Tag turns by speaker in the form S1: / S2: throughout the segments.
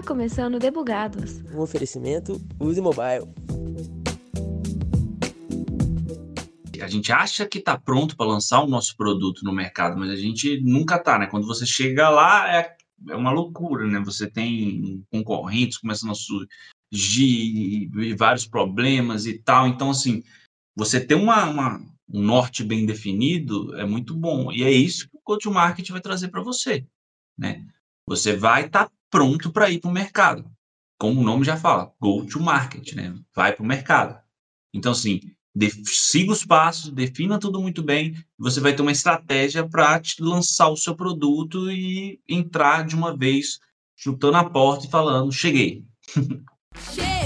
S1: Está começando Debugados.
S2: Um oferecimento Use Mobile.
S3: A gente acha que está pronto para lançar o nosso produto no mercado, mas a gente nunca está, né? Quando você chega lá, é, é uma loucura, né? Você tem concorrentes começando a surgir, vários problemas e tal. Então, assim, você ter uma, uma, um norte bem definido é muito bom. E é isso que o Coach Marketing vai trazer para você, né? Você vai estar tá pronto para ir para o mercado. Como o nome já fala, go to market, né? Vai para o mercado. Então, assim, siga os passos, defina tudo muito bem, você vai ter uma estratégia para lançar o seu produto e entrar de uma vez chutando a porta e falando, cheguei.
S4: Cheguei.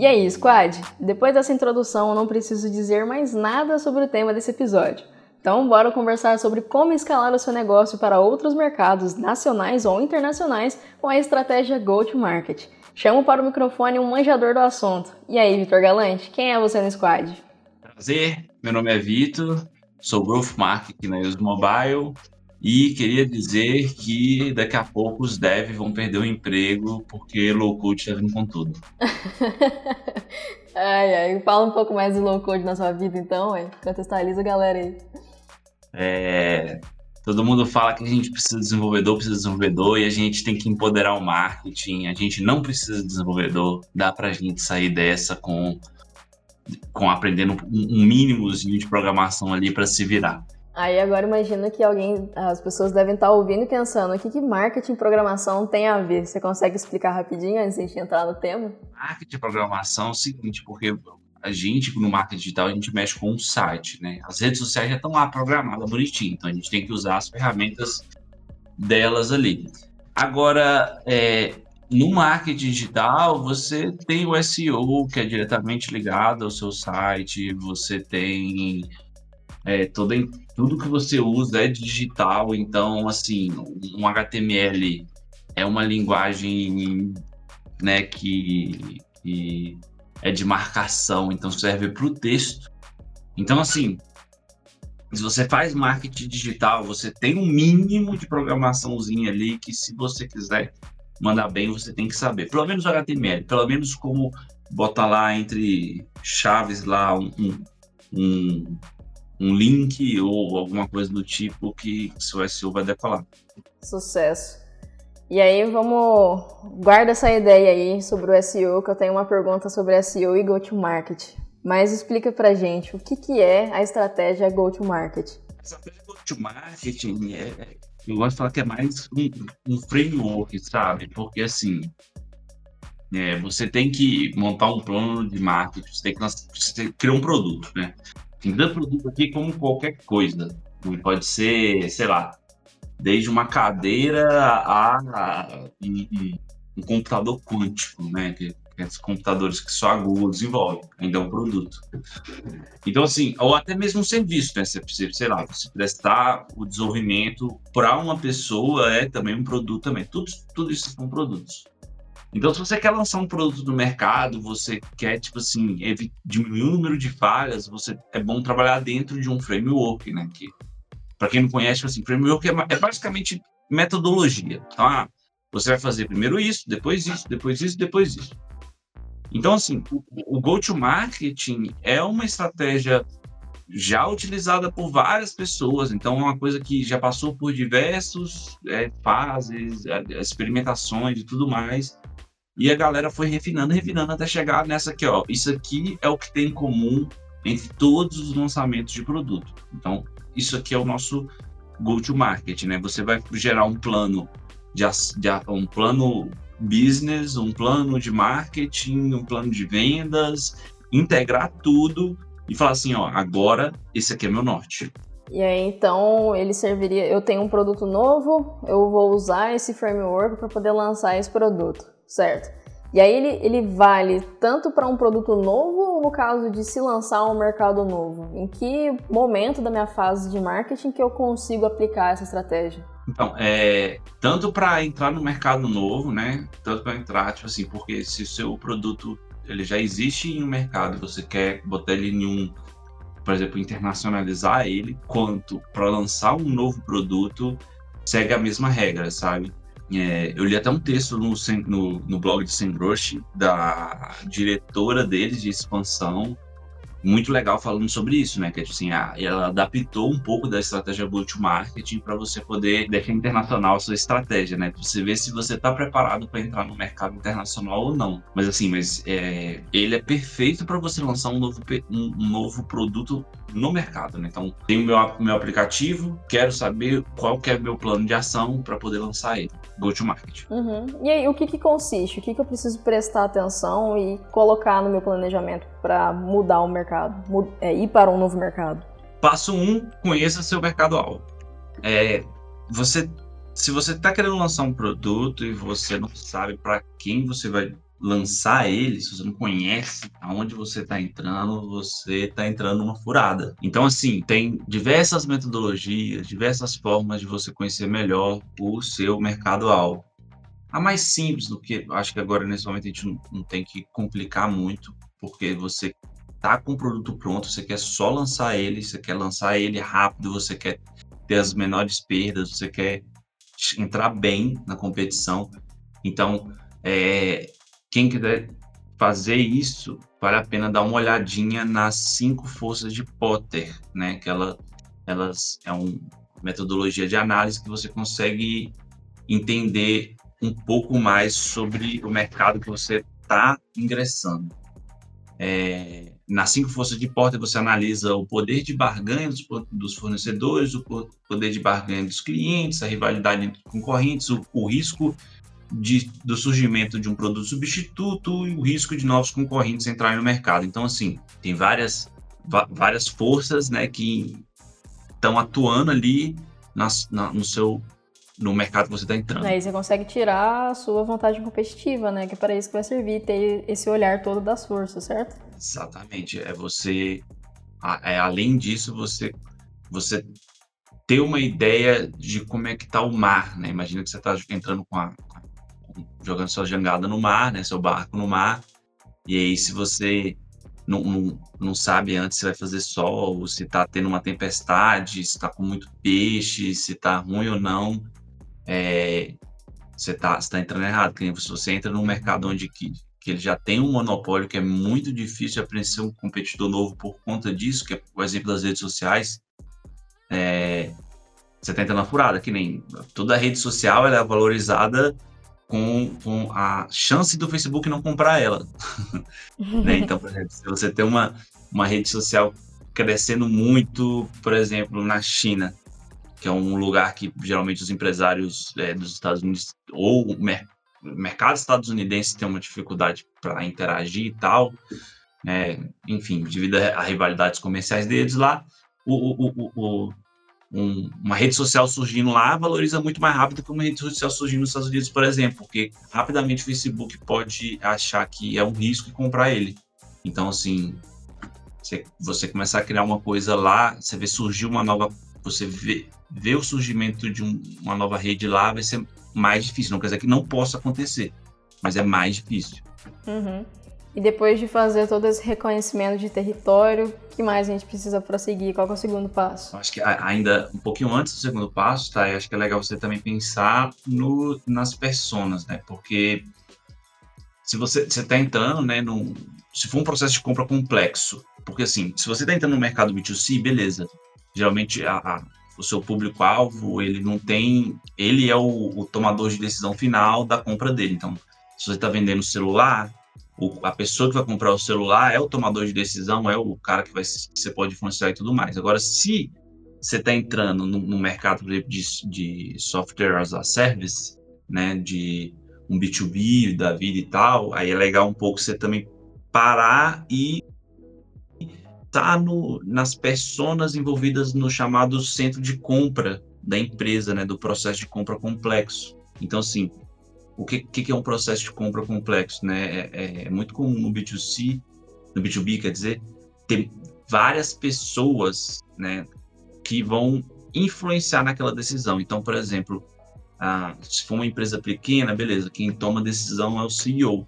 S4: E aí, squad? Depois dessa introdução, eu não preciso dizer mais nada sobre o tema desse episódio. Então, bora conversar sobre como escalar o seu negócio para outros mercados nacionais ou internacionais com a estratégia Go-to-Market. Chamo para o microfone um manjador do assunto. E aí, Vitor Galante, quem é você no squad?
S3: Prazer, meu nome é Vitor, sou Growth Marketing na Use Mobile e queria dizer que daqui a pouco os devs vão perder o emprego porque low code está vindo com tudo.
S4: ai, ai, fala um pouco mais de low code na sua vida então, ué. contextualiza a galera aí.
S3: É, todo mundo fala que a gente precisa de desenvolvedor, precisa de desenvolvedor, e a gente tem que empoderar o marketing. A gente não precisa de desenvolvedor. Dá para a gente sair dessa com, com aprendendo um, um mínimozinho de programação ali para se virar.
S4: Aí agora imagina que alguém, as pessoas devem estar ouvindo e pensando, o que, que marketing e programação tem a ver? Você consegue explicar rapidinho antes de a gente entrar no tema?
S3: Marketing e programação é o seguinte, porque a gente, no marketing digital, a gente mexe com um site, né? As redes sociais já estão lá programadas bonitinho, então a gente tem que usar as ferramentas delas ali. Agora, é, no marketing digital, você tem o SEO, que é diretamente ligado ao seu site, você tem é, todo, tudo que você usa é digital, então, assim, um HTML é uma linguagem né, que, que é de marcação, então serve para o texto. Então, assim, se você faz marketing digital, você tem um mínimo de programaçãozinha ali que, se você quiser mandar bem, você tem que saber. Pelo menos HTML, pelo menos como botar lá entre chaves lá um, um, um link ou alguma coisa do tipo que seu SEO vai decolar.
S4: Sucesso. E aí vamos guarda essa ideia aí sobre o SEO, que eu tenho uma pergunta sobre SEO e go-to-market. Mas explica pra gente o que, que é a estratégia go-to-market.
S3: A estratégia go-to-market é, eu gosto de falar que é mais um, um framework, sabe? Porque assim, é, você tem que montar um plano de marketing, você tem que, você tem que criar um produto, né? Tem tanto produto aqui como qualquer coisa. Pode ser, sei lá, desde uma cadeira a, a, um computador quântico, né? Que, esses computadores que só a Google desenvolve, ainda é um produto. Então, assim, ou até mesmo um serviço, né? Você, sei lá, você prestar o desenvolvimento para uma pessoa é também um produto também. Tudo, tudo isso são produtos. Então, se você quer lançar um produto no mercado, você quer, tipo assim, diminuir o número de falhas, você é bom trabalhar dentro de um framework, né? Que para quem não conhece, assim, framework é, é basicamente metodologia. Tá? Você vai fazer primeiro isso, depois isso, depois isso, depois isso. Então, assim, o, o go-to-marketing é uma estratégia já utilizada por várias pessoas, então é uma coisa que já passou por diversas é, fases, é, experimentações e tudo mais, e a galera foi refinando, refinando até chegar nessa aqui, ó. Isso aqui é o que tem em comum entre todos os lançamentos de produto. Então, isso aqui é o nosso go-to-market, né? Você vai gerar um plano de, de, um plano business, um plano de marketing, um plano de vendas, integrar tudo e falar assim, ó, agora esse aqui é meu norte.
S4: E aí, então, ele serviria. Eu tenho um produto novo, eu vou usar esse framework para poder lançar esse produto, certo? E aí, ele, ele vale tanto para um produto novo ou no caso de se lançar um mercado novo? Em que momento da minha fase de marketing que eu consigo aplicar essa estratégia?
S3: Então, é, tanto para entrar no mercado novo, né? Tanto para entrar, tipo assim, porque se o seu produto ele já existe em um mercado, você quer botar ele em um por exemplo, internacionalizar ele, quanto para lançar um novo produto, segue a mesma regra, sabe? É, eu li até um texto no, no, no blog de Sembroche, da diretora deles de expansão, muito legal falando sobre isso, né? Que assim, a, ela adaptou um pouco da estratégia go-to-marketing para você poder deixar internacional a sua estratégia, né? Pra você ver se você está preparado para entrar no mercado internacional ou não. Mas assim, mas é, ele é perfeito para você lançar um novo, um, novo produto no mercado, né? Então, tenho meu, meu aplicativo, quero saber qual que é meu plano de ação para poder lançar ele. Go-to-market.
S4: Uhum. E aí, o que que consiste? O que que eu preciso prestar atenção e colocar no meu planejamento para mudar o mercado, é, ir para um novo mercado?
S3: Passo 1, um, conheça seu mercado-alvo. É, você, se você está querendo lançar um produto e você não sabe para quem você vai lançar ele, se você não conhece aonde você está entrando, você está entrando numa furada. Então, assim, tem diversas metodologias, diversas formas de você conhecer melhor o seu mercado-alvo. A mais simples do que, acho que agora nesse momento a gente não, não tem que complicar muito, porque você tá com o produto pronto, você quer só lançar ele, você quer lançar ele rápido, você quer ter as menores perdas, você quer entrar bem na competição. Então, é, quem quiser fazer isso, vale a pena dar uma olhadinha nas cinco forças de Potter, né? Que ela, elas é uma metodologia de análise que você consegue entender um pouco mais sobre o mercado que você está ingressando. É, nas cinco forças de Porter, você analisa o poder de barganha dos, dos, fornecedores, o poder de barganha dos clientes, a rivalidade entre concorrentes, o, o risco de, do surgimento de um produto substituto e o risco de novos concorrentes entrarem no mercado. Então, assim, tem várias, várias forças né, que estão atuando ali nas, na, no seu no mercado que você está entrando.
S4: Aí você consegue tirar a sua vantagem competitiva, né? Que é para isso que vai servir, ter esse olhar todo das forças, certo?
S3: Exatamente. É você, é, além disso, você, você ter uma ideia de como é que está o mar, né? Imagina que você está entrando com a, jogando sua jangada no mar, né? Seu barco no mar. E aí, se você não, não, não sabe antes se vai fazer sol, se está tendo uma tempestade, se está com muito peixe, se está ruim ou não, é, você está tá entrando errado. Se você entra num mercado onde que, que ele já tem um monopólio que é muito difícil aparecer um competidor novo por conta disso, que é o exemplo das redes sociais, é, você está entrando na furada, que nem toda rede social é valorizada com, com a chance do Facebook não comprar ela. né? Então, por exemplo, se você tem uma, uma rede social crescendo muito, por exemplo, na China, que é um lugar que geralmente os empresários é, dos Estados Unidos ou o mer mercado estadunidense tem uma dificuldade para interagir e tal, é, enfim, devido a rivalidades comerciais deles lá, o, o, o, um, uma rede social surgindo lá valoriza muito mais rápido que uma rede social surgindo nos Estados Unidos, por exemplo, porque rapidamente o Facebook pode achar que é um risco e comprar ele. Então, assim, você, você começar a criar uma coisa lá, você vê surgir uma nova. Você vê, o surgimento de um, uma nova rede lá, vai ser mais difícil. Não quer dizer que não possa acontecer, mas é mais difícil.
S4: Uhum. E depois de fazer todo esse reconhecimento de território, o que mais a gente precisa prosseguir? Qual é o segundo passo?
S3: Acho que ainda um pouquinho antes do segundo passo, tá? Eu acho que é legal você também pensar no, nas personas, né? Porque se você está entrando, né, num, se for um processo de compra complexo, porque assim, se você está entrando no mercado B2C, beleza. Geralmente a, a, o seu público-alvo, ele não tem, ele é o, o tomador de decisão final da compra dele. Então, se você está vendendo celular, o, a pessoa que vai comprar o celular é o tomador de decisão, é o cara que, vai, você pode influenciar e tudo mais. Agora, se você está entrando no, no, mercado de, de software as a service, né, de um B2B da vida e tal, aí é legal um pouco você também parar e tá no, nas personas envolvidas no chamado centro de compra da empresa, né, do processo de compra complexo. Então, assim, o que, que é um processo de compra complexo, né? É, é, é muito comum no B2C, no B2B, quer dizer, ter várias pessoas, né, que vão influenciar naquela decisão. Então, por exemplo, ah, se for uma empresa pequena, beleza, quem toma a decisão é o CEO.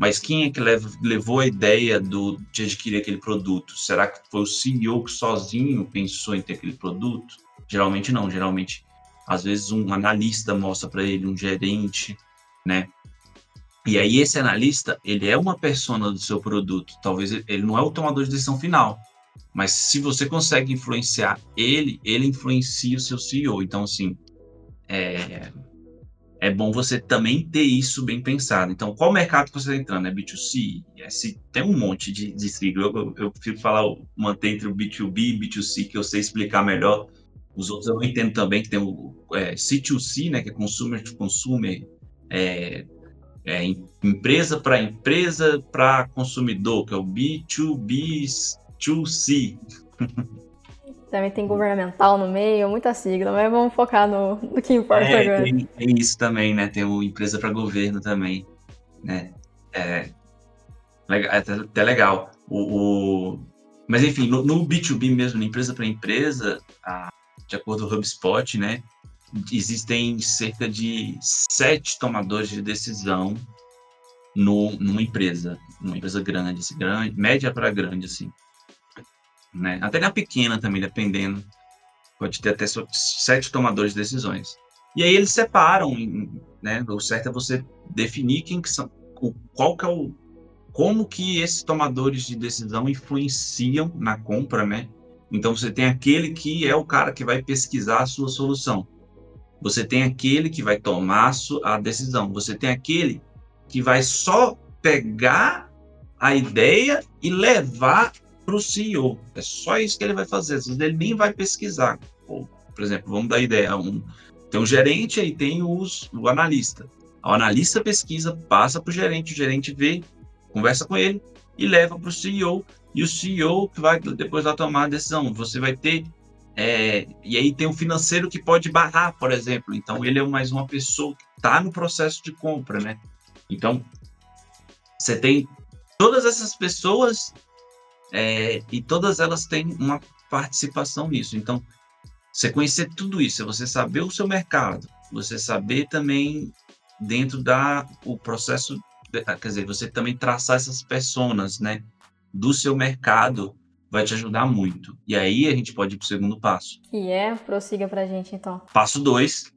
S3: Mas quem é que levou a ideia do, de adquirir aquele produto? Será que foi o CEO que sozinho pensou em ter aquele produto? Geralmente não, geralmente às vezes um analista mostra para ele, um gerente, né? E aí esse analista, ele é uma persona do seu produto. Talvez ele não é o tomador de decisão final, mas se você consegue influenciar ele, ele influencia o seu CEO. Então, assim, é, é bom você também ter isso bem pensado. Então, qual mercado você está entrando? É B2C? É, tem um monte de, de. Eu, eu, eu prefiro falar, manter entre o B2B e B2C, que eu sei explicar melhor. Os outros eu entendo também, que tem o é, C2C, né, que é Consumer to Consumer, é, é, empresa para empresa para consumidor, que é o B2B2C.
S4: Também tem governamental no meio, muita sigla, mas vamos focar no, no que importa
S3: é,
S4: agora.
S3: Tem, tem, isso também, né? Tem o empresa para governo também, né? É, é até, até legal. O, o, mas enfim, no, no, B2B mesmo, empresa para empresa, a, de acordo com o HubSpot, né? existem cerca de sete tomadores de decisão no, numa empresa, numa empresa grande, assim, grande média para grande, assim. Né? Até na pequena também, dependendo. Pode ter até sete tomadores de decisões. E aí eles separam, né? O certo é você definir quem que são, qual que é o, como que esses tomadores de decisão influenciam na compra, né? Então você tem aquele que é o cara que vai pesquisar a sua solução. Você tem aquele que vai tomar a decisão. Você tem aquele que vai só pegar a ideia e levar para o CEO. É só isso que ele vai fazer. Às vezes ele nem vai pesquisar. Ou, por exemplo, vamos dar ideia. Um, tem um gerente e tem os, o analista. O analista pesquisa, passa para o gerente, o gerente vê, conversa com ele e leva para o CEO. E o CEO que vai depois vai tomar a decisão. Você vai ter é, e aí tem o financeiro que pode barrar, por exemplo. Então ele é mais uma pessoa que está no processo de compra, né? Então você tem todas essas pessoas é, e todas elas têm uma participação nisso. Então você conhecer tudo isso, é você saber o seu mercado, você saber também dentro da o processo, quer dizer, você também traçar essas personas, né, do seu mercado vai te ajudar muito. E aí a gente pode ir para o segundo passo.
S4: Que é, prossiga para a gente então.
S3: Passo 2,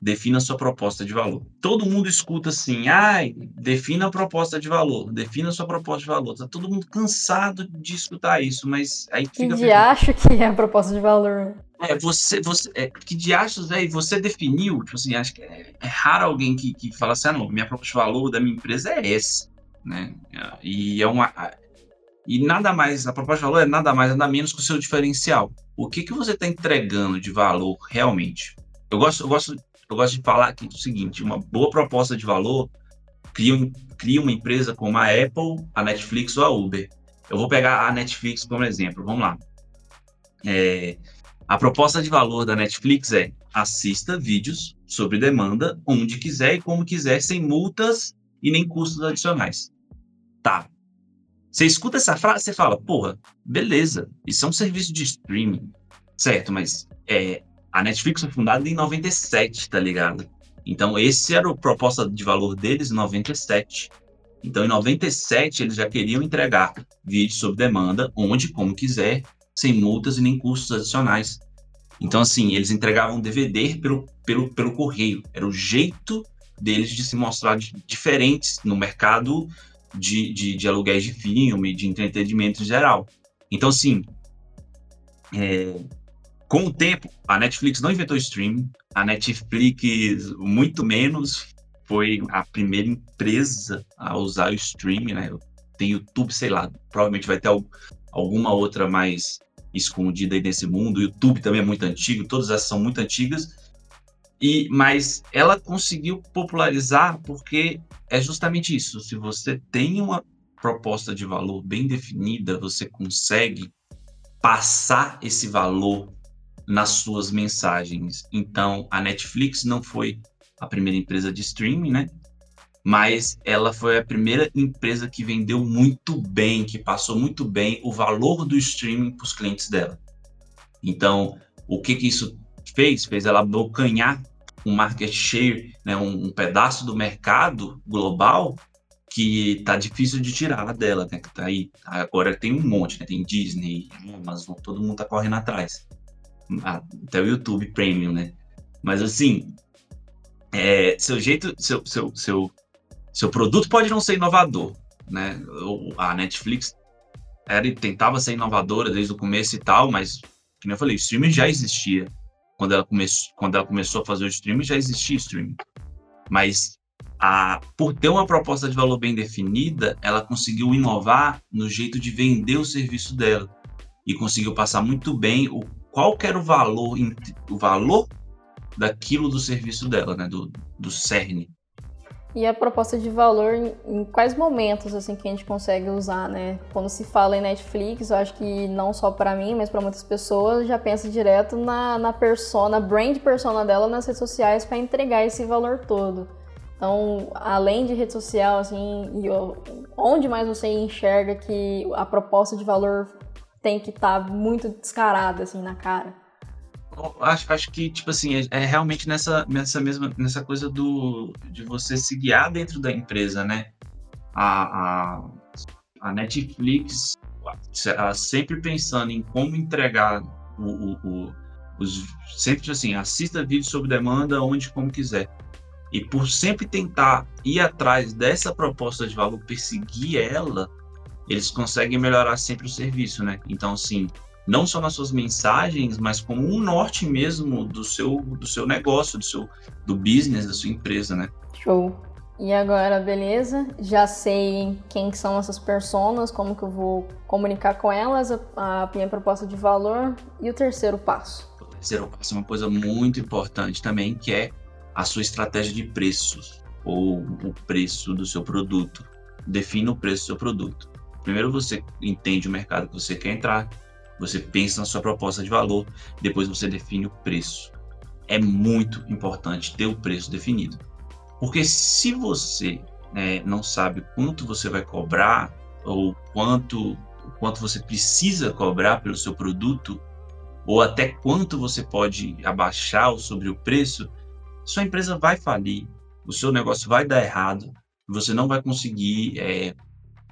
S3: defina a sua proposta de valor. Todo mundo escuta assim, ai, defina a proposta de valor, defina a sua proposta de valor. Tá todo mundo cansado de escutar isso, mas aí
S4: que fica... Que acho que é a proposta de valor?
S3: É, você, você, é, que de achos, é, você definiu, tipo assim, acho que é, é, raro alguém que, que fala assim, ah, não, minha proposta de valor da minha empresa é essa, né? E é uma, e nada mais, a proposta de valor é nada mais, nada menos que o seu diferencial. O que, que você está entregando de valor realmente? Eu gosto, eu, gosto, eu gosto de falar aqui o seguinte: uma boa proposta de valor cria, cria uma empresa como a Apple, a Netflix ou a Uber. Eu vou pegar a Netflix como exemplo. Vamos lá. É, a proposta de valor da Netflix é assista vídeos sobre demanda onde quiser e como quiser, sem multas e nem custos adicionais. Tá, você escuta essa frase, você fala, porra, beleza, isso é um serviço de streaming, certo? Mas é, a Netflix foi fundada em 97, tá ligado? Então, esse era a proposta de valor deles em 97. Então, em 97, eles já queriam entregar vídeos sob demanda, onde, como quiser, sem multas e nem custos adicionais. Então, assim, eles entregavam DVD pelo, pelo, pelo correio. Era o jeito deles de se mostrar diferentes no mercado de, de, de aluguéis de filme, de entretenimento em geral. Então, assim, é, com o tempo, a Netflix não inventou streaming, a Netflix, muito menos, foi a primeira empresa a usar o streaming, né? Tem YouTube, sei lá, provavelmente vai ter alguma outra mais escondida aí nesse mundo. O YouTube também é muito antigo, todas essas são muito antigas, e, mas ela conseguiu popularizar porque é justamente isso. Se você tem uma proposta de valor bem definida, você consegue passar esse valor nas suas mensagens. Então, a Netflix não foi a primeira empresa de streaming, né? Mas ela foi a primeira empresa que vendeu muito bem, que passou muito bem o valor do streaming para os clientes dela. Então, o que que isso fez? Fez ela abocanhar um market share, né, um, um pedaço do mercado global que tá difícil de tirar dela, né? Que tá aí. Agora tem um monte, né? Tem Disney, Amazon, todo mundo tá correndo atrás. Até o YouTube Premium, né? Mas assim, é, seu jeito, seu, seu, seu, seu produto pode não ser inovador, né? A Netflix era tentava ser inovadora desde o começo e tal, mas como eu falei, o streaming já existia quando ela começou, quando ela começou a fazer o streaming já existia streaming, mas a, por ter uma proposta de valor bem definida, ela conseguiu inovar no jeito de vender o serviço dela e conseguiu passar muito bem o qual era o valor o valor daquilo do serviço dela, né, do, do CERN.
S4: E a proposta de valor, em, em quais momentos assim que a gente consegue usar, né? Quando se fala em Netflix, eu acho que não só para mim, mas para muitas pessoas, já pensa direto na, na persona, brand persona dela nas redes sociais para entregar esse valor todo. Então, além de rede social, assim, onde mais você enxerga que a proposta de valor tem que estar tá muito descarada, assim, na cara?
S3: Acho, acho que, tipo assim, é, é, realmente nessa, nessa mesma nessa coisa do, de você se guiar dentro da empresa, né? A, a, a Netflix sempre pensando em como entregar o, o, o, os sempre assim, assista vídeo sob demanda onde como quiser. E por sempre tentar ir atrás dessa proposta de valor, perseguir ela, eles conseguem melhorar sempre o serviço, né? Então, assim, não só nas suas mensagens, mas como um norte mesmo do seu, do seu negócio, do seu do business, da sua empresa, né?
S4: Show. E agora, beleza? Já sei quem são essas pessoas, como que eu vou comunicar com elas, a, a minha proposta de valor e o terceiro passo.
S3: O terceiro passo é uma coisa muito importante também, que é a sua estratégia de preços ou o preço do seu produto. Defina o preço do seu produto. Primeiro você entende o mercado que você quer entrar, você pensa na sua proposta de valor, depois você define o preço. É muito importante ter o preço definido. Porque se você né, não sabe quanto você vai cobrar ou quanto, quanto você precisa cobrar pelo seu produto, ou até quanto você pode abaixar sobre o preço, sua empresa vai falir, o seu negócio vai dar errado, você não vai conseguir é,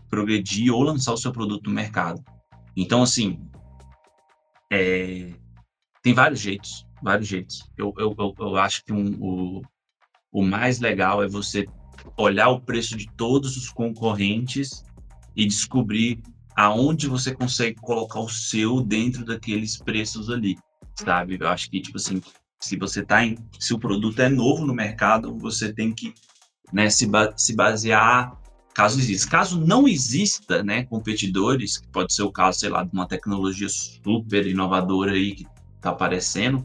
S3: progredir ou lançar o seu produto no mercado. Então, assim, é, tem vários jeitos, vários jeitos. Eu, eu, eu, eu acho que um, o, o mais legal é você olhar o preço de todos os concorrentes e descobrir aonde você consegue colocar o seu dentro daqueles preços ali, sabe? Eu acho que, tipo assim, se você tá em, se o produto é novo no mercado, você tem que né, se, ba se basear caso exista. Caso não exista, né, competidores, que pode ser o caso, sei lá, de uma tecnologia super inovadora aí que está aparecendo,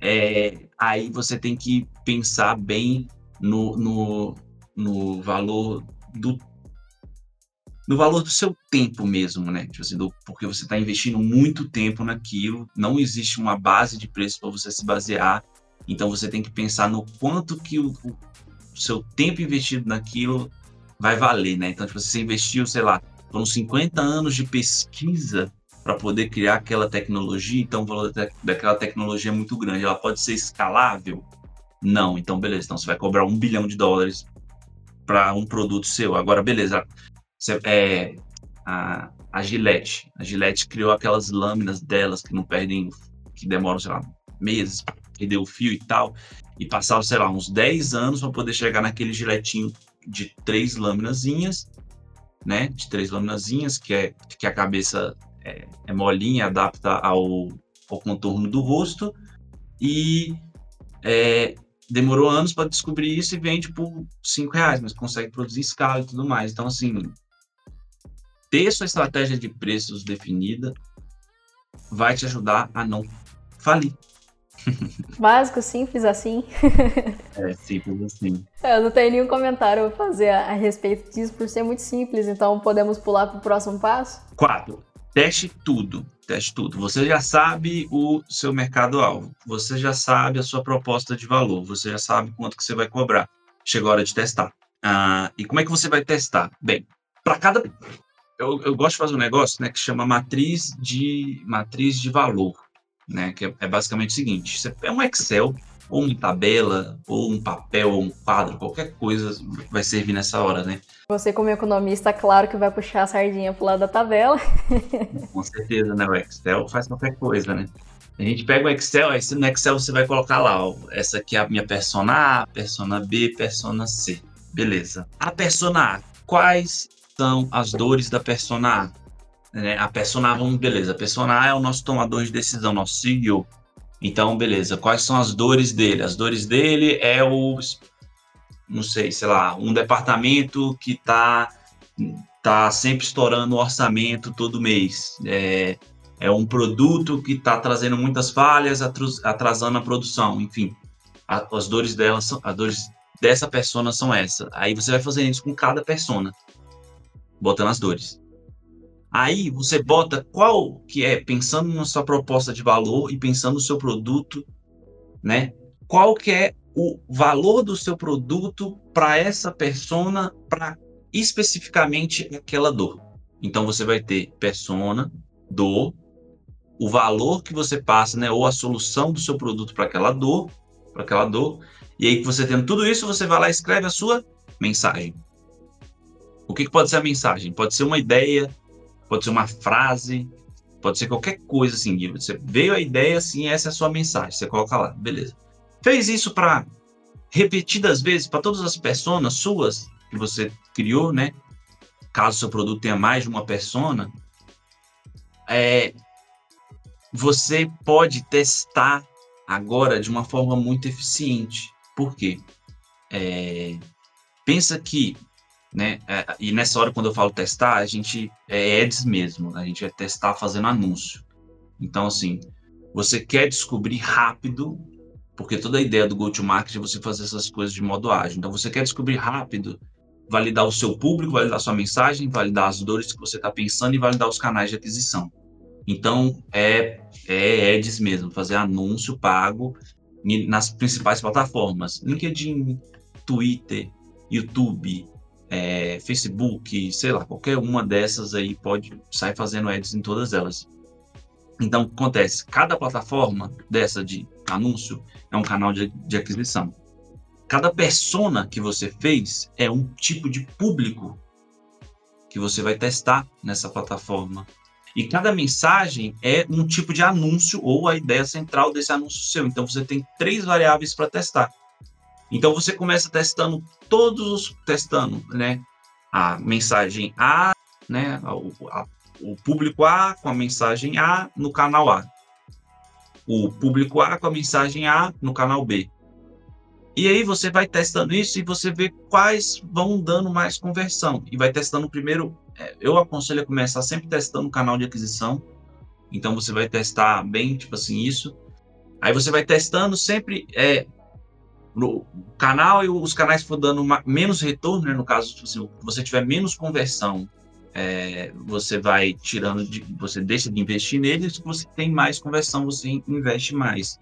S3: é, aí você tem que pensar bem no, no, no valor do no valor do seu tempo mesmo, né? Tipo assim, do, porque você está investindo muito tempo naquilo, não existe uma base de preço para você se basear, então você tem que pensar no quanto que o, o seu tempo investido naquilo vai valer, né? Então, tipo, você investiu, sei lá, foram 50 anos de pesquisa para poder criar aquela tecnologia, então o valor daquela tecnologia é muito grande. Ela pode ser escalável? Não. Então, beleza. Então, você vai cobrar um bilhão de dólares para um produto seu. Agora, beleza. Você, é, a, a Gillette. A Gillette criou aquelas lâminas delas que não perdem, que demoram, sei lá, meses perder o fio e tal. E passaram, sei lá, uns 10 anos para poder chegar naquele giletinho de três laminazinhas, né? De três laminazinhas, que é que a cabeça é, é molinha, adapta ao, ao contorno do rosto. E é, demorou anos para descobrir isso e vende por cinco reais, mas consegue produzir escala e tudo mais. Então, assim, ter sua estratégia de preços definida vai te ajudar a não falir.
S4: Básico, simples assim.
S3: é, simples assim.
S4: É, eu não tenho nenhum comentário a fazer a, a respeito disso, por ser muito simples, então podemos pular para o próximo passo?
S3: Quatro. Teste tudo. Teste tudo. Você já sabe o seu mercado-alvo. Você já sabe a sua proposta de valor. Você já sabe quanto que você vai cobrar. Chegou a hora de testar. Ah, e como é que você vai testar? Bem, para cada. Eu, eu gosto de fazer um negócio né, que chama matriz de, matriz de valor né? Que é, é basicamente o seguinte: você é um Excel, ou uma tabela, ou um papel, ou um quadro, qualquer coisa vai servir nessa hora, né?
S4: Você, como economista, claro que vai puxar a sardinha pro lado da tabela.
S3: Com certeza, né? O Excel faz qualquer coisa, né? A gente pega o Excel, aí no Excel você vai colocar lá, ó, essa aqui é a minha persona A, persona B, persona C. Beleza. A persona A, quais são as dores da persona A? Né? A persona vamos, beleza. A persona é o nosso tomador de decisão, nosso CEO. Então, beleza. Quais são as dores dele? As dores dele é o, não sei, sei lá, um departamento que está tá sempre estourando o orçamento todo mês. É, é um produto que está trazendo muitas falhas, atrasando a produção, enfim. A, as dores dela são, as dores dessa persona são essas. Aí você vai fazendo isso com cada persona, botando as dores. Aí você bota qual que é, pensando na sua proposta de valor e pensando no seu produto, né? Qual que é o valor do seu produto para essa persona, para especificamente aquela dor. Então você vai ter persona, dor, o valor que você passa, né, ou a solução do seu produto para aquela dor, para aquela dor. E aí você tendo tudo isso, você vai lá e escreve a sua mensagem. O que, que pode ser a mensagem? Pode ser uma ideia, pode ser uma frase, pode ser qualquer coisa assim. Você veio a ideia, assim, essa é a sua mensagem. Você coloca lá, beleza. Fez isso para repetidas vezes para todas as pessoas suas que você criou, né? Caso seu produto tenha mais de uma persona, é, você pode testar agora de uma forma muito eficiente. Por quê? É, pensa que, né, é, e nessa hora quando eu falo testar, a gente é ads mesmo, a gente vai testar fazendo anúncio. Então, assim, você quer descobrir rápido, porque toda a ideia do go-to-market é você fazer essas coisas de modo ágil. Então, você quer descobrir rápido, validar o seu público, validar sua mensagem, validar as dores que você está pensando e validar os canais de aquisição. Então, é, é ads mesmo, fazer anúncio pago nas principais plataformas. LinkedIn, Twitter, YouTube, é, Facebook, sei lá, qualquer uma dessas aí pode sair fazendo ads em todas elas. Então, acontece, cada plataforma dessa de anúncio é um canal de, de aquisição. Cada persona que você fez é um tipo de público que você vai testar nessa plataforma e cada mensagem é um tipo de anúncio ou a ideia central desse anúncio seu. Então você tem três variáveis para testar. Então você começa testando todos, testando, né? A mensagem A, né? O, a, o público A com a mensagem A no canal A. O público A com a mensagem A no canal B. E aí você vai testando isso e você vê quais vão dando mais conversão. E vai testando primeiro. É, eu aconselho a começar sempre testando o canal de aquisição. Então você vai testar bem, tipo assim, isso. Aí você vai testando sempre é, no canal e os canais for dando uma, menos retorno, né? No caso, tipo assim, se você tiver menos conversão, é, você vai tirando, de, você deixa de investir neles. Se você tem mais conversão, você investe mais.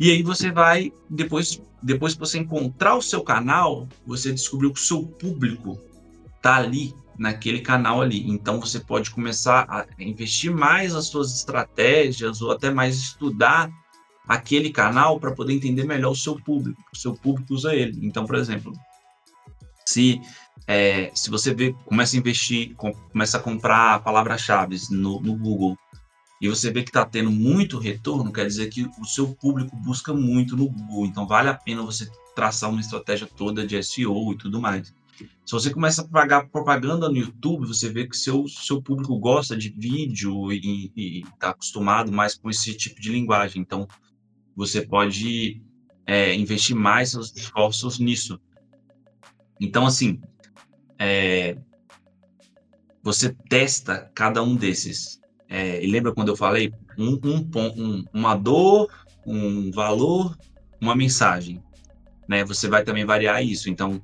S3: E aí você vai, depois, depois que você encontrar o seu canal, você descobriu que o seu público tá ali, naquele canal ali. Então você pode começar a investir mais as suas estratégias ou até mais estudar aquele canal para poder entender melhor o seu público. O seu público usa ele. Então, por exemplo, se é, se você vê, começa a investir, começa a comprar palavras-chave no, no Google e você vê que está tendo muito retorno, quer dizer que o seu público busca muito no Google. Então vale a pena você traçar uma estratégia toda de SEO e tudo mais. Se você começa a pagar propaganda no YouTube, você vê que seu seu público gosta de vídeo e está acostumado mais com esse tipo de linguagem. Então você pode é, investir mais seus esforços nisso. Então assim, é, você testa cada um desses. É, e lembra quando eu falei um, um, um, uma dor, um valor, uma mensagem, né? Você vai também variar isso. Então,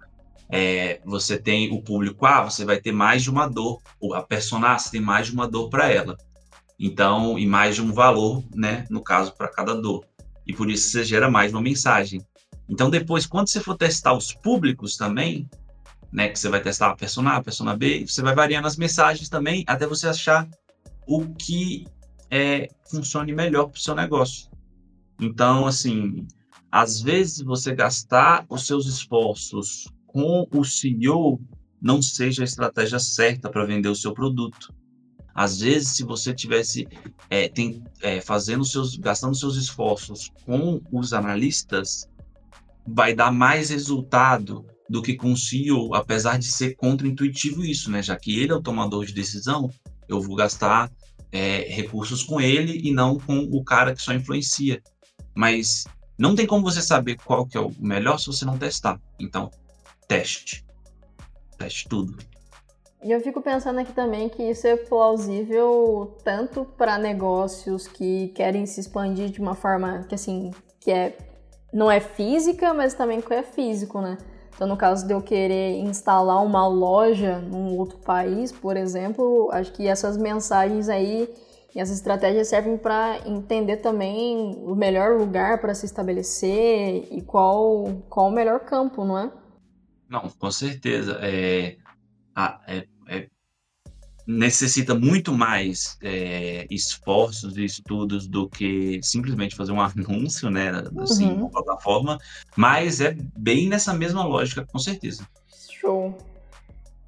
S3: é, você tem o público A, você vai ter mais de uma dor. A persona você tem mais de uma dor para ela. Então, e mais de um valor, né? No caso, para cada dor. E por isso você gera mais uma mensagem. Então, depois, quando você for testar os públicos também, né? Que você vai testar a persona A, a persona B, você vai variando as mensagens também, até você achar o que é, funcione melhor para o seu negócio. Então, assim, às vezes você gastar os seus esforços com o CEO não seja a estratégia certa para vender o seu produto. Às vezes, se você tivesse é, tem, é, fazendo seus, gastando seus esforços com os analistas, vai dar mais resultado do que com o CEO, apesar de ser contra-intuitivo isso, né? Já que ele é o tomador de decisão, eu vou gastar é, recursos com ele e não com o cara que só influencia. Mas não tem como você saber qual que é o melhor se você não testar. Então, teste. Teste tudo.
S4: E eu fico pensando aqui também que isso é plausível tanto para negócios que querem se expandir de uma forma que assim, que é não é física, mas também que é físico, né? Então, no caso de eu querer instalar uma loja num outro país, por exemplo, acho que essas mensagens aí e essas estratégias servem para entender também o melhor lugar para se estabelecer e qual, qual o melhor campo, não é?
S3: Não, com certeza. É, é, é, necessita muito mais é, esforços e estudos do que simplesmente fazer um anúncio, né, assim, uhum. uma plataforma, mas é bem nessa mesma lógica, com certeza.
S4: Show.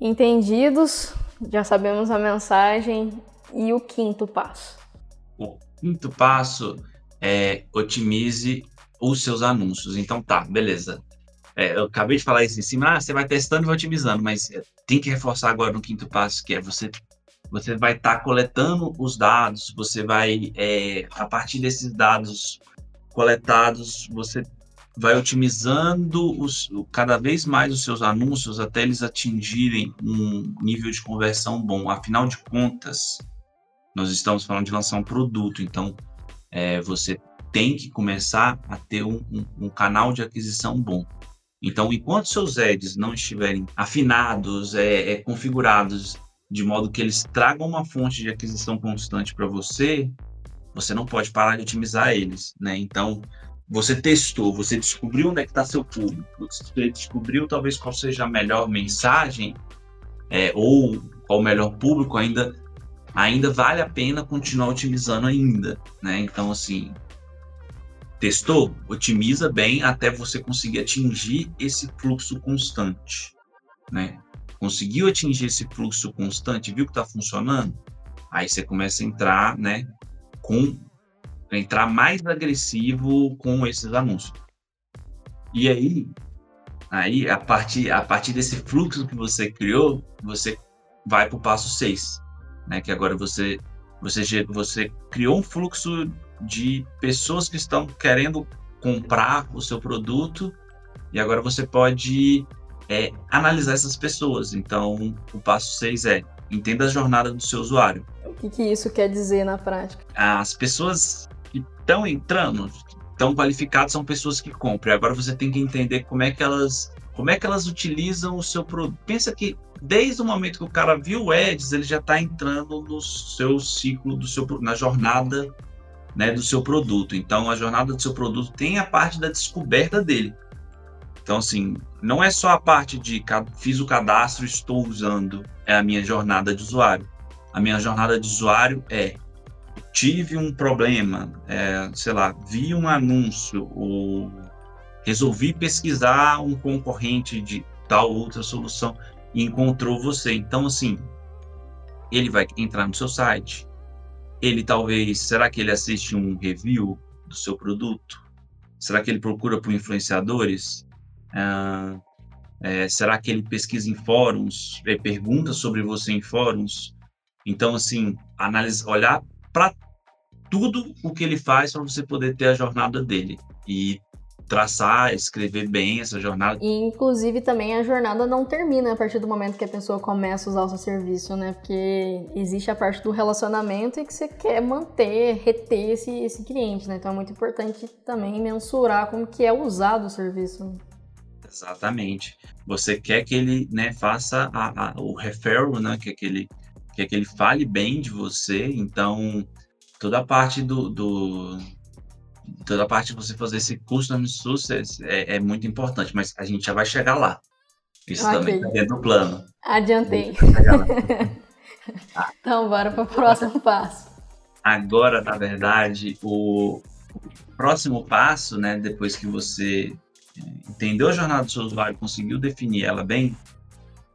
S4: Entendidos, já sabemos a mensagem e o quinto passo.
S3: O quinto passo é otimize os seus anúncios. Então tá, beleza. É, eu acabei de falar isso em cima, ah, você vai testando e vai otimizando, mas tem que reforçar agora no quinto passo, que é você você vai estar tá coletando os dados, você vai, é, a partir desses dados coletados, você vai otimizando os, cada vez mais os seus anúncios até eles atingirem um nível de conversão bom. Afinal de contas, nós estamos falando de lançar um produto, então é, você tem que começar a ter um, um, um canal de aquisição bom. Então, enquanto seus ads não estiverem afinados, é, é, configurados de modo que eles tragam uma fonte de aquisição constante para você, você não pode parar de otimizar eles, né? Então, você testou, você descobriu onde é que está seu público, você descobriu talvez qual seja a melhor mensagem é, ou qual o melhor público, ainda, ainda vale a pena continuar otimizando ainda, né? Então, assim, testou, otimiza bem até você conseguir atingir esse fluxo constante, né? conseguiu atingir esse fluxo constante, viu que está funcionando, aí você começa a entrar, né, com entrar mais agressivo com esses anúncios. E aí, aí a partir a partir desse fluxo que você criou, você vai para o passo 6, né, que agora você você você criou um fluxo de pessoas que estão querendo comprar o seu produto e agora você pode é analisar essas pessoas. Então, o passo 6 é entenda a jornada do seu usuário.
S4: O que, que isso quer dizer na prática?
S3: As pessoas que estão entrando, estão qualificadas, são pessoas que compram. Agora você tem que entender como é que elas, como é que elas utilizam o seu produto. Pensa que desde o momento que o cara viu o Ads, ele já está entrando no seu ciclo, do seu, na jornada né, do seu produto. Então, a jornada do seu produto tem a parte da descoberta dele. Então, assim, não é só a parte de fiz o cadastro, estou usando, é a minha jornada de usuário. A minha jornada de usuário é tive um problema, é, sei lá, vi um anúncio ou resolvi pesquisar um concorrente de tal outra solução e encontrou você. Então, assim, ele vai entrar no seu site. Ele talvez, será que ele assiste um review do seu produto? Será que ele procura por influenciadores? Ah, é, será que ele pesquisa em fóruns, é, pergunta sobre você em fóruns? Então, assim, analisar, olhar para tudo o que ele faz para você poder ter a jornada dele e traçar, escrever bem essa jornada.
S4: E, inclusive, também a jornada não termina a partir do momento que a pessoa começa a usar o seu serviço, né? Porque existe a parte do relacionamento e que você quer manter, reter esse, esse cliente, né? Então é muito importante também mensurar como que é usado o serviço.
S3: Exatamente. Você quer que ele né, faça a, a, o referral, né, que, que, ele, que, que ele fale bem de você. Então, toda a parte do, do toda a parte de você fazer esse custom success é, é, muito importante, mas a gente já vai chegar lá. Isso okay. também está dentro do plano.
S4: Adiantei. então, bora para o próximo passo.
S3: Agora, na verdade, o próximo passo, né, depois que você entendeu a jornada do seu usuário, conseguiu definir ela bem,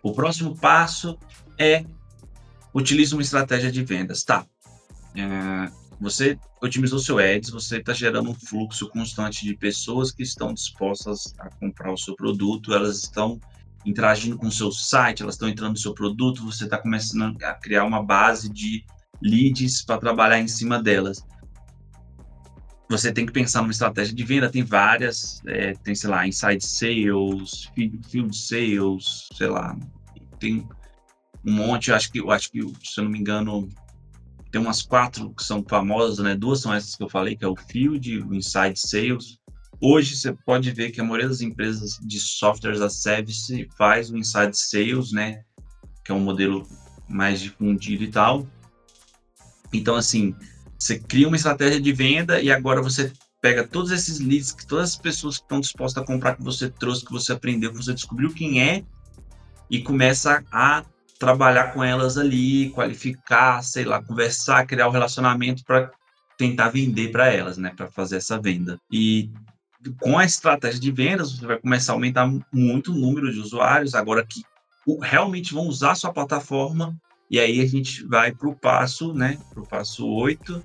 S3: o próximo passo é utiliza uma estratégia de vendas. Tá. É, você otimizou seu ads, você está gerando um fluxo constante de pessoas que estão dispostas a comprar o seu produto, elas estão interagindo com o seu site, elas estão entrando no seu produto, você está começando a criar uma base de leads para trabalhar em cima delas. Você tem que pensar numa estratégia de venda, tem várias, é, tem, sei lá, inside sales, field sales, sei lá, tem um monte, acho que, eu acho que, se eu não me engano, tem umas quatro que são famosas, né? Duas são essas que eu falei, que é o Field, o Inside Sales. Hoje você pode ver que a maioria das empresas de softwares da service faz o Inside Sales, né? Que é um modelo mais difundido e tal. Então, assim, você cria uma estratégia de venda e agora você pega todos esses leads, todas as pessoas que estão dispostas a comprar que você trouxe, que você aprendeu, que você descobriu quem é e começa a trabalhar com elas ali, qualificar, sei lá, conversar, criar o um relacionamento para tentar vender para elas, né, para fazer essa venda. E com a estratégia de vendas, você vai começar a aumentar muito o número de usuários agora que realmente vão usar a sua plataforma e aí a gente vai para o passo, né? Para o passo 8,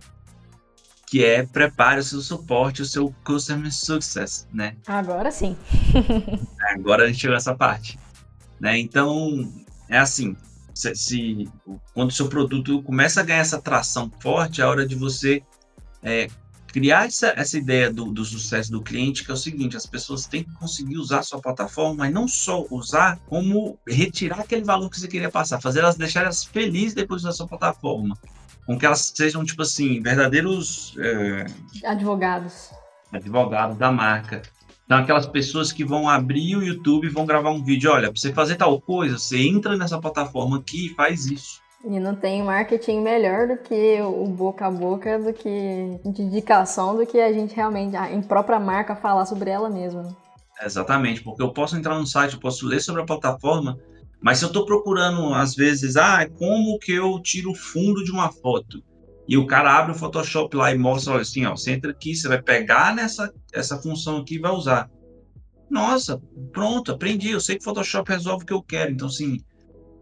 S3: que é prepare o seu suporte, o seu Customer Success, né?
S4: Agora sim.
S3: Agora a gente chegou nessa parte. Né? Então, é assim, se, se, quando o seu produto começa a ganhar essa tração forte, é hora de você é, criar essa, essa ideia do, do, sucesso do cliente, que é o seguinte: as pessoas têm que conseguir usar a sua plataforma, mas não só usar, como retirar aquele valor que você queria passar, fazer elas deixarem elas felizes depois da sua plataforma. Com que elas sejam, tipo assim, verdadeiros é,
S4: advogados.
S3: Advogados da marca. Então, aquelas pessoas que vão abrir o YouTube e vão gravar um vídeo. Olha, para você fazer tal coisa, você entra nessa plataforma aqui e faz isso.
S4: E não tem marketing melhor do que o boca a boca, do que de indicação, do que a gente realmente, em própria marca, falar sobre ela mesma.
S3: Exatamente, porque eu posso entrar no site, eu posso ler sobre a plataforma, mas se eu estou procurando, às vezes, ah, como que eu tiro o fundo de uma foto? E o cara abre o Photoshop lá e mostra, olha assim, ó, você entra aqui, você vai pegar nessa essa função aqui e vai usar. Nossa, pronto, aprendi, eu sei que Photoshop resolve o que eu quero. Então, assim,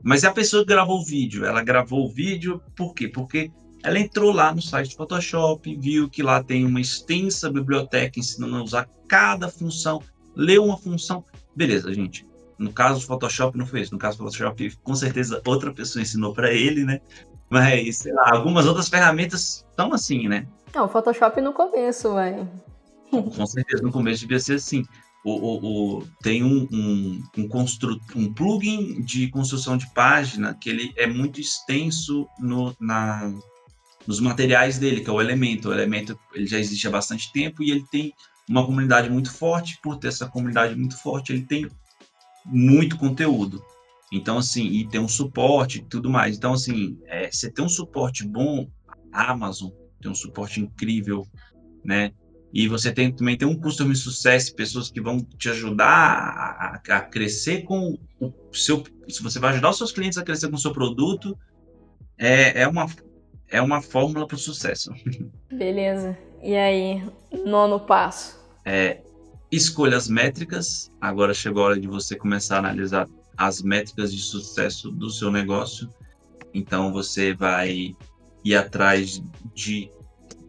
S3: mas a pessoa que gravou o vídeo, ela gravou o vídeo por quê? Porque ela entrou lá no site do Photoshop, viu que lá tem uma extensa biblioteca ensinando a usar cada função, leu uma função. Beleza, gente. No caso do Photoshop não foi isso. No caso do Photoshop, com certeza outra pessoa ensinou para ele, né? Mas, sei lá, algumas outras ferramentas são assim, né?
S4: Não, o Photoshop no começo, vai.
S3: Com certeza, no começo devia ser assim o, o, o, tem um, um, um, constru, um plugin de construção de página que ele é muito extenso no, na, nos materiais dele, que é o Elemento. O Elemento ele já existe há bastante tempo e ele tem uma comunidade muito forte. Por ter essa comunidade muito forte, ele tem muito conteúdo. Então, assim, e tem um suporte e tudo mais. Então, assim, é, você tem um suporte bom, a Amazon tem um suporte incrível, né? E você tem, também tem um customer sucesso, pessoas que vão te ajudar a, a, crescer com o seu. Se você vai ajudar os seus clientes a crescer com o seu produto, é, é, uma, é uma fórmula para o sucesso.
S4: Beleza. E aí, nono passo?
S3: É, escolha as métricas. Agora chegou a hora de você começar a analisar as métricas de sucesso do seu negócio. Então você vai ir atrás de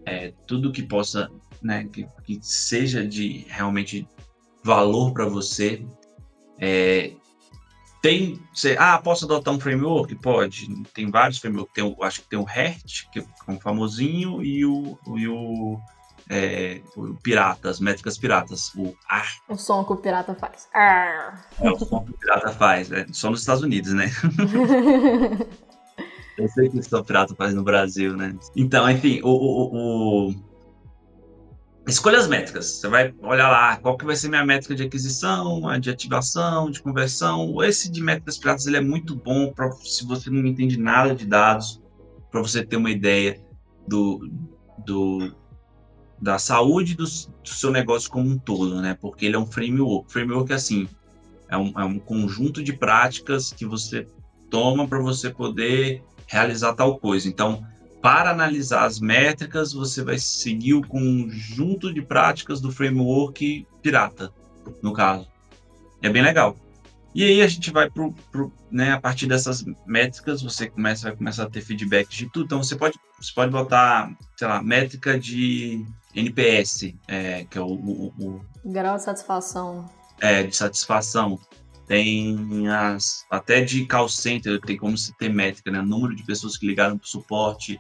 S3: é, tudo que possa né, que, que seja de realmente valor para você. É, tem, você, ah, posso adotar um framework? Pode. Tem vários frameworks. Tem, acho que tem o HERT, que é um famosinho, e o, e o, é, o pirata, as métricas piratas, o AR.
S4: O som que o pirata faz. Ar.
S3: É o som que o pirata faz, é, só nos Estados Unidos, né? Eu sei que o som pirata faz no Brasil, né? Então, enfim, o, o, o Escolha as métricas. Você vai olhar lá qual que vai ser minha métrica de aquisição, a de ativação, de conversão. Esse de métricas piratas ele é muito bom para se você não entende nada de dados, para você ter uma ideia do, do da saúde do, do, seu negócio como um todo, né? Porque ele é um framework. Framework é assim, é um, é um conjunto de práticas que você toma para você poder realizar tal coisa. Então, para analisar as métricas, você vai seguir o conjunto de práticas do framework pirata, no caso. É bem legal. E aí a gente vai pro, pro né, a partir dessas métricas, você começa, vai começar a ter feedback de tudo. Então você pode, você pode botar, sei lá, métrica de NPS, é, que é o, o, o,
S4: grau de satisfação.
S3: É, de satisfação. Tem as até de call center, tem como se ter métrica, né? Número de pessoas que ligaram para o suporte,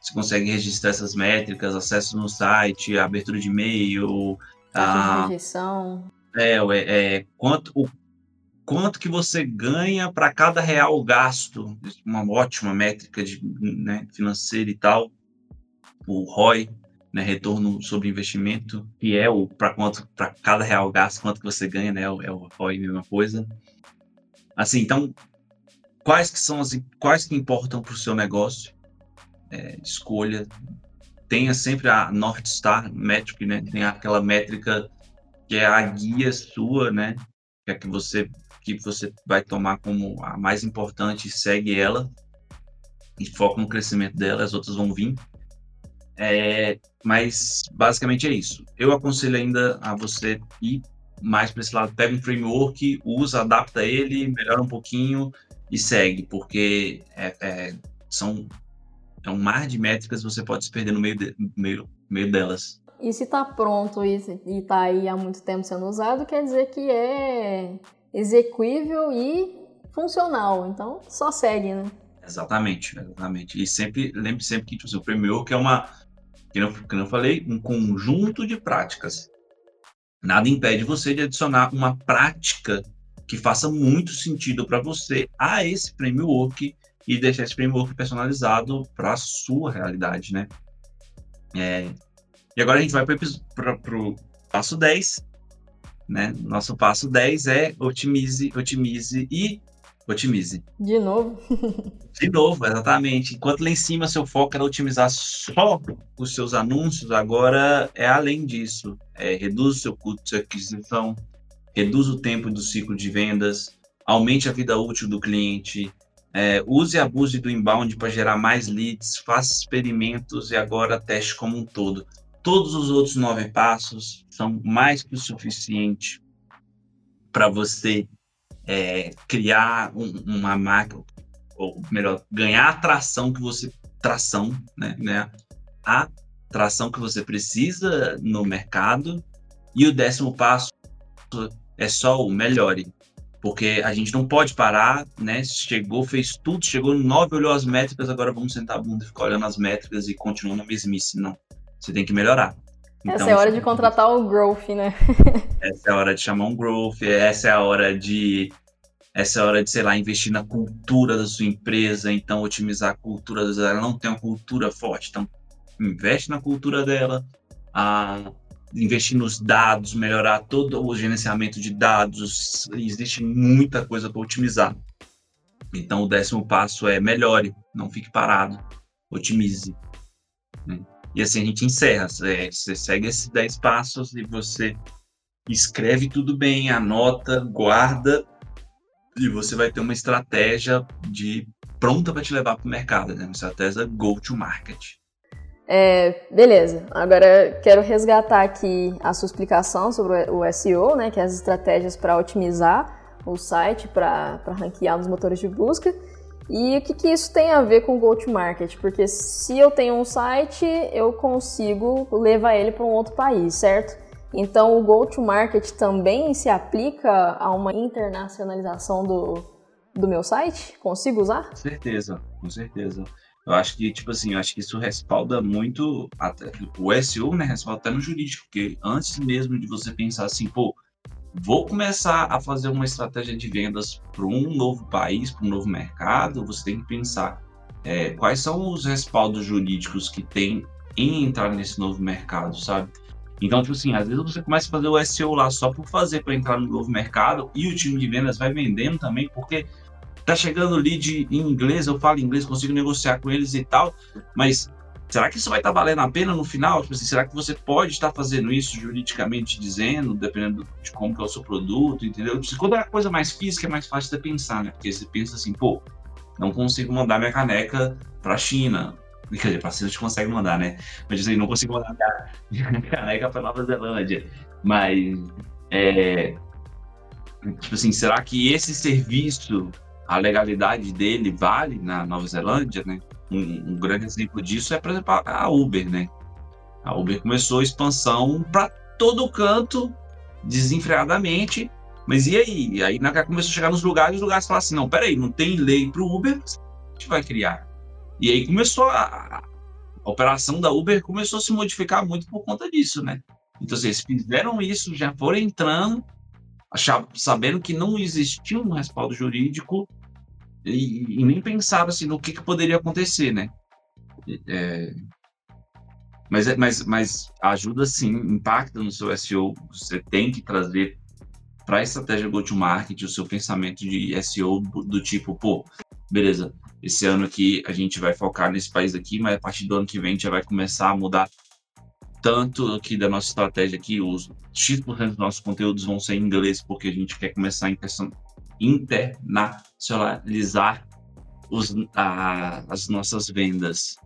S3: você consegue registrar essas métricas, acesso no site, abertura de e-mail,
S4: a rejeição.
S3: É, é, quanto, o, quanto que você ganha para cada real gasto, uma ótima métrica de, né, financeira e tal, o ROI, né, retorno sobre investimento, que é o para quanto para cada real gasto, quanto que você ganha, né, é o ROI, mesma coisa. Assim, então, quais que são as quais que importam para o seu negócio? é, escolha, tenha sempre a North Star Metric, né? Tem aquela métrica que é a guia sua, né? Que é que você que você vai tomar como a mais importante, segue ela e foca no crescimento dela, as outras vão vir. É, mas basicamente é isso. Eu aconselho ainda a você ir mais para esse lado. Pega um framework, usa, adapta ele, melhora um pouquinho e segue, porque é, é, são é um mar de métricas você pode se perder no meio, de, meio, meio delas.
S4: E se está pronto e está aí há muito tempo sendo usado, quer dizer que é execuível e funcional. Então, só segue, né?
S3: Exatamente, exatamente. E sempre, lembre sempre que tipo, assim, o framework é uma, que eu, que eu falei, um conjunto de práticas. Nada impede você de adicionar uma prática que faça muito sentido para você a esse framework e deixar esse framework personalizado para a sua realidade, né? É, e agora a gente vai para o passo 10, né? Nosso passo 10 é otimize, otimize e otimize.
S4: De novo?
S3: De novo, exatamente. Enquanto lá em cima seu foco era otimizar só os seus anúncios, agora é além disso. É, reduz o seu custo de aquisição, reduz o tempo do ciclo de vendas, aumente a vida útil do cliente, é, use e abuse do inbound para gerar mais leads, faça experimentos e agora teste como um todo. Todos os outros nove passos são mais que o suficiente para você é, criar um, uma marca, ou melhor, ganhar a tração que você tração, né, né, a tração que você precisa no mercado. E o décimo passo é só o melhore. Porque a gente não pode parar, né? Chegou, fez tudo, chegou no 9, olhou as métricas, agora vamos sentar a bunda e ficar olhando as métricas e continuar na mesmice. Não. Você tem que melhorar.
S4: Então, essa é a hora de contratar o growth, né?
S3: essa é a hora de chamar um growth, essa é a hora de. Essa é a hora de, sei lá, investir na cultura da sua empresa, então otimizar a cultura dela. Ela não tem uma cultura forte, então investe na cultura dela. Ah, investir nos dados, melhorar todo o gerenciamento de dados, existe muita coisa para otimizar. Então, o décimo passo é melhore, não fique parado, otimize. E assim a gente encerra. É, você segue esses 10 passos e você escreve tudo bem, anota, guarda, e você vai ter uma estratégia de pronta para te levar para o mercado, né? uma estratégia go to market.
S4: É, beleza, agora quero resgatar aqui a sua explicação sobre o SEO, né, que é as estratégias para otimizar o site, para ranquear nos motores de busca. E o que, que isso tem a ver com o go-to-market? Porque se eu tenho um site, eu consigo levar ele para um outro país, certo? Então o go-to-market também se aplica a uma internacionalização do, do meu site? Consigo usar?
S3: Com certeza, com certeza. Eu acho que, tipo assim, eu acho que isso respalda muito até, o SEO, né? Respalda até no jurídico, porque antes mesmo de você pensar assim, pô, vou começar a fazer uma estratégia de vendas para um novo país, para um novo mercado, você tem que pensar é, quais são os respaldos jurídicos que tem em entrar nesse novo mercado, sabe? Então, tipo assim, às vezes você começa a fazer o SEO lá só por fazer para entrar no novo mercado e o time de vendas vai vendendo também, porque tá chegando lead em inglês, eu falo inglês, consigo negociar com eles e tal, mas será que isso vai estar tá valendo a pena no final? Tipo assim, será que você pode estar fazendo isso juridicamente dizendo, dependendo de como que é o seu produto, entendeu? Tipo, quando é a coisa mais física, é mais fácil de pensar, né? Porque você pensa assim, pô, não consigo mandar minha caneca para a China. Quer dizer, para a China a gente consegue mandar, né? Mas assim, não consigo mandar minha caneca para Nova Zelândia. Mas, é, Tipo assim, será que esse serviço, a legalidade dele vale na Nova Zelândia, né? Um, um grande exemplo disso é, por exemplo, a Uber, né? A Uber começou a expansão para todo canto, desenfreadamente. Mas e aí? E aí, começou a chegar nos lugares, os lugares falaram assim: não, peraí, não tem lei para o Uber, a gente vai criar. E aí começou a, a operação da Uber começou a se modificar muito por conta disso, né? Então, assim, eles fizeram isso, já foram entrando, achava, sabendo que não existia um respaldo jurídico e, e nem pensaram assim, no que, que poderia acontecer, né? É, mas, é, mas, mas ajuda sim, impacta no seu SEO. Você tem que trazer para a estratégia go-to-market o seu pensamento de SEO do tipo, pô, beleza, esse ano aqui a gente vai focar nesse país aqui, mas a partir do ano que vem a gente já vai começar a mudar tanto aqui da nossa estratégia aqui, os X% dos nossos conteúdos vão ser em inglês, porque a gente quer começar a internacionalizar os, a, as nossas vendas.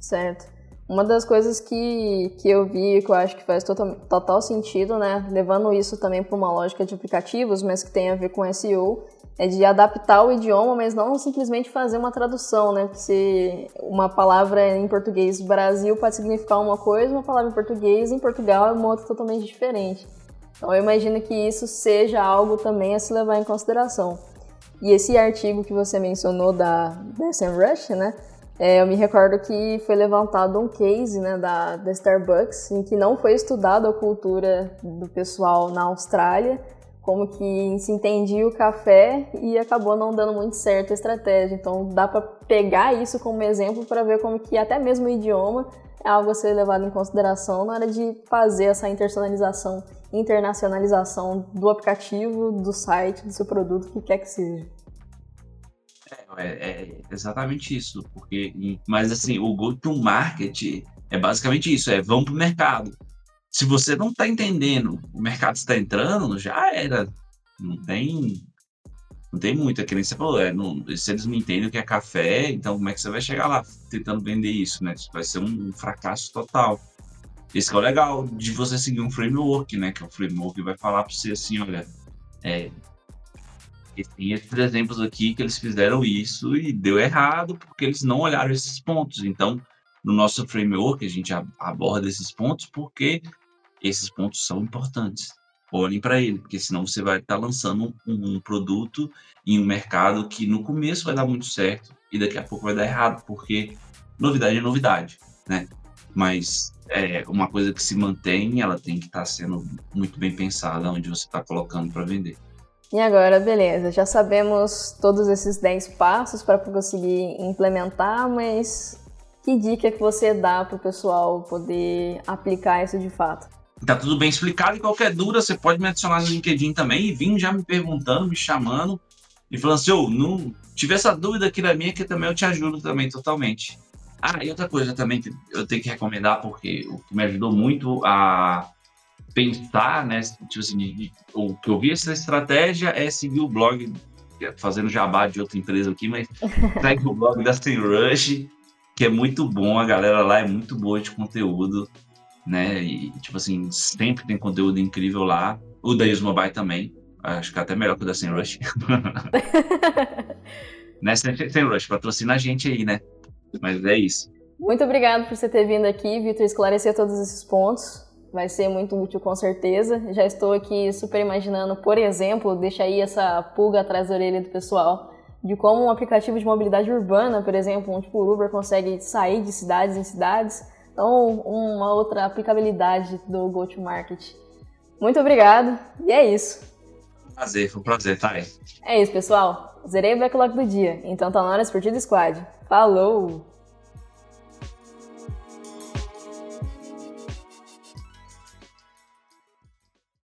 S4: Certo. Uma das coisas que, que eu vi que eu acho que faz total, total sentido, né, levando isso também para uma lógica de aplicativos, mas que tem a ver com SEO, é de adaptar o idioma, mas não simplesmente fazer uma tradução, né? Porque uma palavra em português Brasil pode significar uma coisa, uma palavra em português em Portugal é uma outra totalmente diferente. Então eu imagino que isso seja algo também a se levar em consideração. E esse artigo que você mencionou da, da SEMrush, né? É, eu me recordo que foi levantado um case né, da, da Starbucks em que não foi estudada a cultura do pessoal na Austrália, como que se entendia o café e acabou não dando muito certo a estratégia. Então dá para pegar isso como exemplo para ver como que até mesmo o idioma é algo a ser levado em consideração na hora de fazer essa internacionalização, internacionalização do aplicativo, do site, do seu produto, o que quer que seja.
S3: É, é, exatamente isso, porque, mas assim, o go-to-market é basicamente isso, é vamos para o mercado. Se você não está entendendo, o mercado está entrando, já era. Não tem, não tem muito, é que nem você falou, é, não, se eles não entendem o que é café, então como é que você vai chegar lá tentando vender isso, né? Vai ser um fracasso total. Esse é o legal de você seguir um framework, né? Que é o framework que vai falar para você assim, olha, é, tem esses exemplos aqui que eles fizeram isso e deu errado porque eles não olharam esses pontos. Então, no nosso framework, a gente aborda esses pontos porque esses pontos são importantes. Olhem para ele, porque senão você vai estar tá lançando um, um, produto em um mercado que no começo vai dar muito certo e daqui a pouco vai dar errado, porque novidade é novidade, né? Mas é uma coisa que se mantém, ela tem que estar tá sendo muito bem pensada onde você está colocando para vender.
S4: E agora, beleza, já sabemos todos esses 10 passos para conseguir implementar, mas que dica que você dá para o pessoal poder aplicar isso de fato?
S3: Tá tudo bem explicado e qualquer dúvida você pode me adicionar no LinkedIn também e vir já me perguntando, me chamando e falando assim, oh, não tive essa dúvida aqui na minha que também eu te ajudo também totalmente. Ah, e outra coisa também que eu tenho que recomendar porque o que me ajudou muito a pensar, né? Tipo assim, o que eu vi essa estratégia é seguir o blog, é fazendo jabá de outra empresa aqui, mas segue o blog da Rush, que é muito bom, a galera lá é muito boa de conteúdo, né? E, tipo assim, sempre tem conteúdo incrível lá. O da Mobile também, acho que é até melhor que o da Rush. né? Rush, patrocina a gente aí, né? Mas é isso.
S4: Muito obrigado por você ter vindo aqui, Vitor, esclarecer todos esses pontos vai ser muito útil com certeza. Já estou aqui super imaginando, por exemplo, deixa aí essa pulga atrás da orelha do pessoal, de como um aplicativo de mobilidade urbana, por exemplo, um tipo Uber consegue sair de cidades em cidades. Então, uma outra aplicabilidade do go-to-market. Muito obrigado, e é isso.
S3: Prazer, foi um prazer, tá aí.
S4: É isso, pessoal. Zerei o backlog do dia, então tá na hora de Esportivo Squad. Falou!